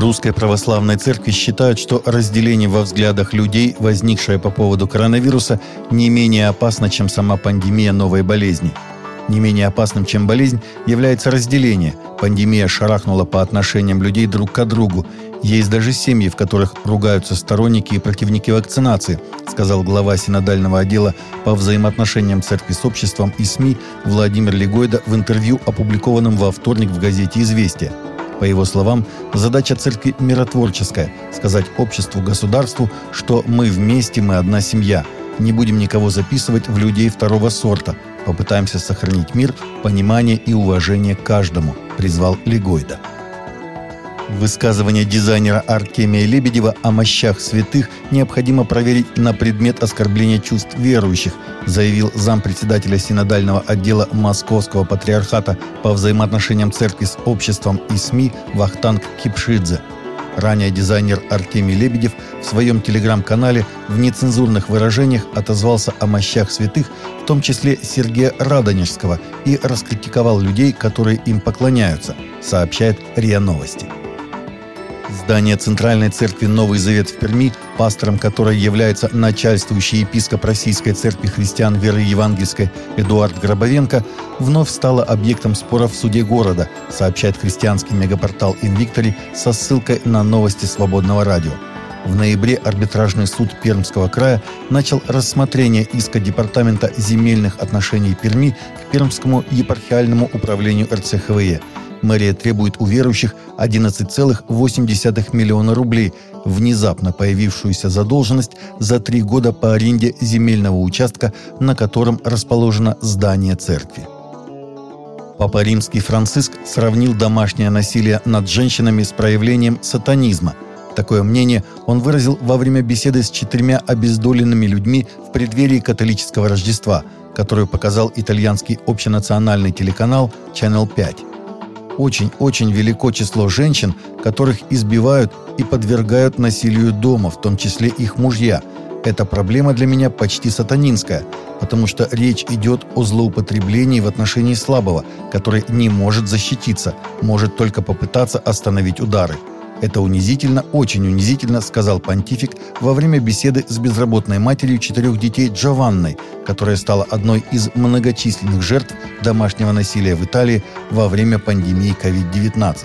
Русской Православной Церкви считают, что разделение во взглядах людей, возникшее по поводу коронавируса, не менее опасно, чем сама пандемия новой болезни. Не менее опасным, чем болезнь, является разделение. Пандемия шарахнула по отношениям людей друг к другу. Есть даже семьи, в которых ругаются сторонники и противники вакцинации, сказал глава синодального отдела по взаимоотношениям церкви с обществом и СМИ Владимир Легойда в интервью, опубликованном во вторник в газете «Известия». По его словам, задача церкви миротворческая – сказать обществу, государству, что мы вместе, мы одна семья. Не будем никого записывать в людей второго сорта. Попытаемся сохранить мир, понимание и уважение каждому, призвал Легойда. Высказывание дизайнера Артемия Лебедева о мощах святых необходимо проверить на предмет оскорбления чувств верующих, заявил зампредседателя синодального отдела Московского патриархата по взаимоотношениям церкви с обществом и СМИ Вахтанг Кипшидзе. Ранее дизайнер Артемий Лебедев в своем телеграм-канале в нецензурных выражениях отозвался о мощах святых, в том числе Сергея Радонежского, и раскритиковал людей, которые им поклоняются, сообщает РИА Новости. Здание Центральной Церкви Новый Завет в Перми, пастором которой является начальствующий епископ Российской Церкви Христиан Веры Евангельской Эдуард Гробовенко, вновь стало объектом спора в суде города, сообщает христианский мегапортал «Инвиктори» со ссылкой на новости свободного радио. В ноябре арбитражный суд Пермского края начал рассмотрение иска Департамента земельных отношений Перми к Пермскому епархиальному управлению РЦХВЕ – Мэрия требует у верующих 11,8 миллиона рублей, внезапно появившуюся задолженность за три года по аренде земельного участка, на котором расположено здание церкви. Папа Римский Франциск сравнил домашнее насилие над женщинами с проявлением сатанизма. Такое мнение он выразил во время беседы с четырьмя обездоленными людьми в преддверии католического Рождества, которую показал итальянский общенациональный телеканал Channel 5 очень-очень велико число женщин, которых избивают и подвергают насилию дома, в том числе их мужья. Эта проблема для меня почти сатанинская, потому что речь идет о злоупотреблении в отношении слабого, который не может защититься, может только попытаться остановить удары – это унизительно, очень унизительно, сказал понтифик во время беседы с безработной матерью четырех детей Джованной, которая стала одной из многочисленных жертв домашнего насилия в Италии во время пандемии COVID-19.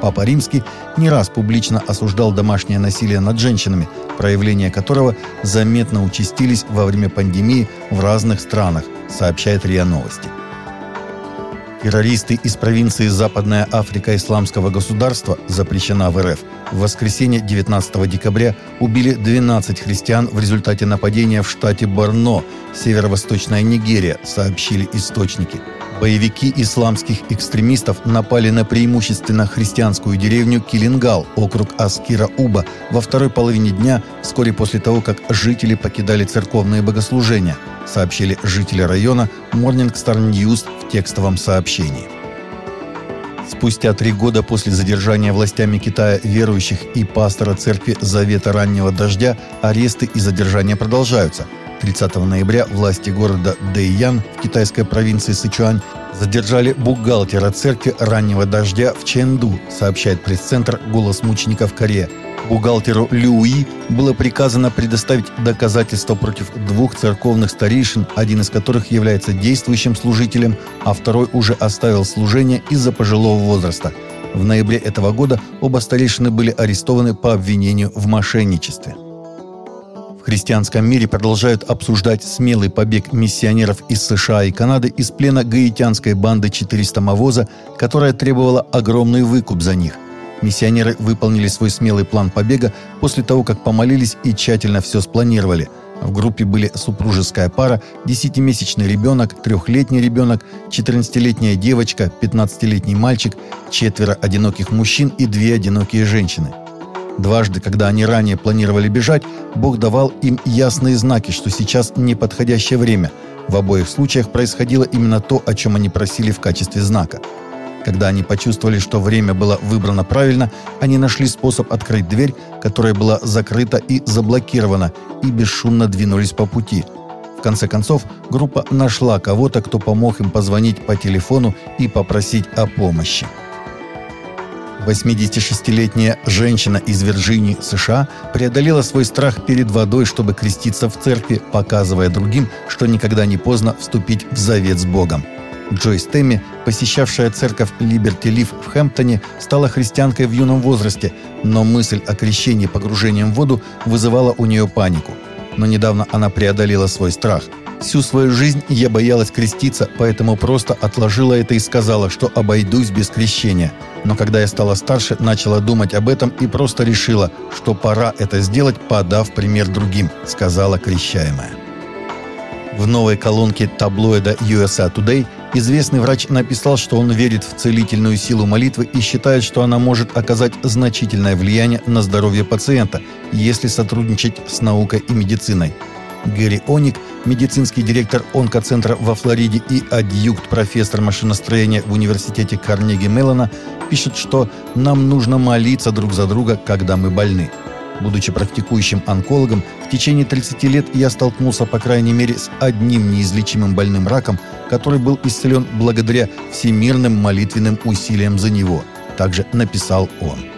Папа Римский не раз публично осуждал домашнее насилие над женщинами, проявления которого заметно участились во время пандемии в разных странах, сообщает РИА Новости. Террористы из провинции Западная Африка Исламского государства, запрещена в РФ, в воскресенье 19 декабря убили 12 христиан в результате нападения в штате Борно, северо-восточная Нигерия, сообщили источники. Боевики исламских экстремистов напали на преимущественно христианскую деревню Килингал, округ Аскира-Уба, во второй половине дня, вскоре после того, как жители покидали церковные богослужения, сообщили жители района Morning Star News в текстовом сообщении. Спустя три года после задержания властями Китая верующих и пастора церкви Завета Раннего Дождя аресты и задержания продолжаются – 30 ноября власти города Дэйян в китайской провинции Сычуань задержали бухгалтера церкви раннего дождя в Чэнду, сообщает пресс-центр «Голос мучеников Корея». Бухгалтеру Люи было приказано предоставить доказательства против двух церковных старейшин, один из которых является действующим служителем, а второй уже оставил служение из-за пожилого возраста. В ноябре этого года оба старейшины были арестованы по обвинению в мошенничестве христианском мире продолжают обсуждать смелый побег миссионеров из США и Канады из плена гаитянской банды 400 Мавоза, которая требовала огромный выкуп за них. Миссионеры выполнили свой смелый план побега после того, как помолились и тщательно все спланировали. В группе были супружеская пара, 10-месячный ребенок, трехлетний ребенок, 14-летняя девочка, 15-летний мальчик, четверо одиноких мужчин и две одинокие женщины – Дважды, когда они ранее планировали бежать, Бог давал им ясные знаки, что сейчас неподходящее время. В обоих случаях происходило именно то, о чем они просили в качестве знака. Когда они почувствовали, что время было выбрано правильно, они нашли способ открыть дверь, которая была закрыта и заблокирована, и бесшумно двинулись по пути. В конце концов, группа нашла кого-то, кто помог им позвонить по телефону и попросить о помощи. 86-летняя женщина из Вирджинии, США, преодолела свой страх перед водой, чтобы креститься в церкви, показывая другим, что никогда не поздно вступить в завет с Богом. Джойс Тэмми, посещавшая церковь Либерти Лив в Хэмптоне, стала христианкой в юном возрасте, но мысль о крещении погружением в воду вызывала у нее панику. Но недавно она преодолела свой страх – Всю свою жизнь я боялась креститься, поэтому просто отложила это и сказала, что обойдусь без крещения. Но когда я стала старше, начала думать об этом и просто решила, что пора это сделать, подав пример другим, сказала крещаемая. В новой колонке таблоида USA Today известный врач написал, что он верит в целительную силу молитвы и считает, что она может оказать значительное влияние на здоровье пациента, если сотрудничать с наукой и медициной. Гэри Оник, медицинский директор онкоцентра во Флориде и адъюнкт профессор машиностроения в университете Карнеги Меллона, пишет, что нам нужно молиться друг за друга, когда мы больны. Будучи практикующим онкологом, в течение 30 лет я столкнулся, по крайней мере, с одним неизлечимым больным раком, который был исцелен благодаря всемирным молитвенным усилиям за него. Также написал он.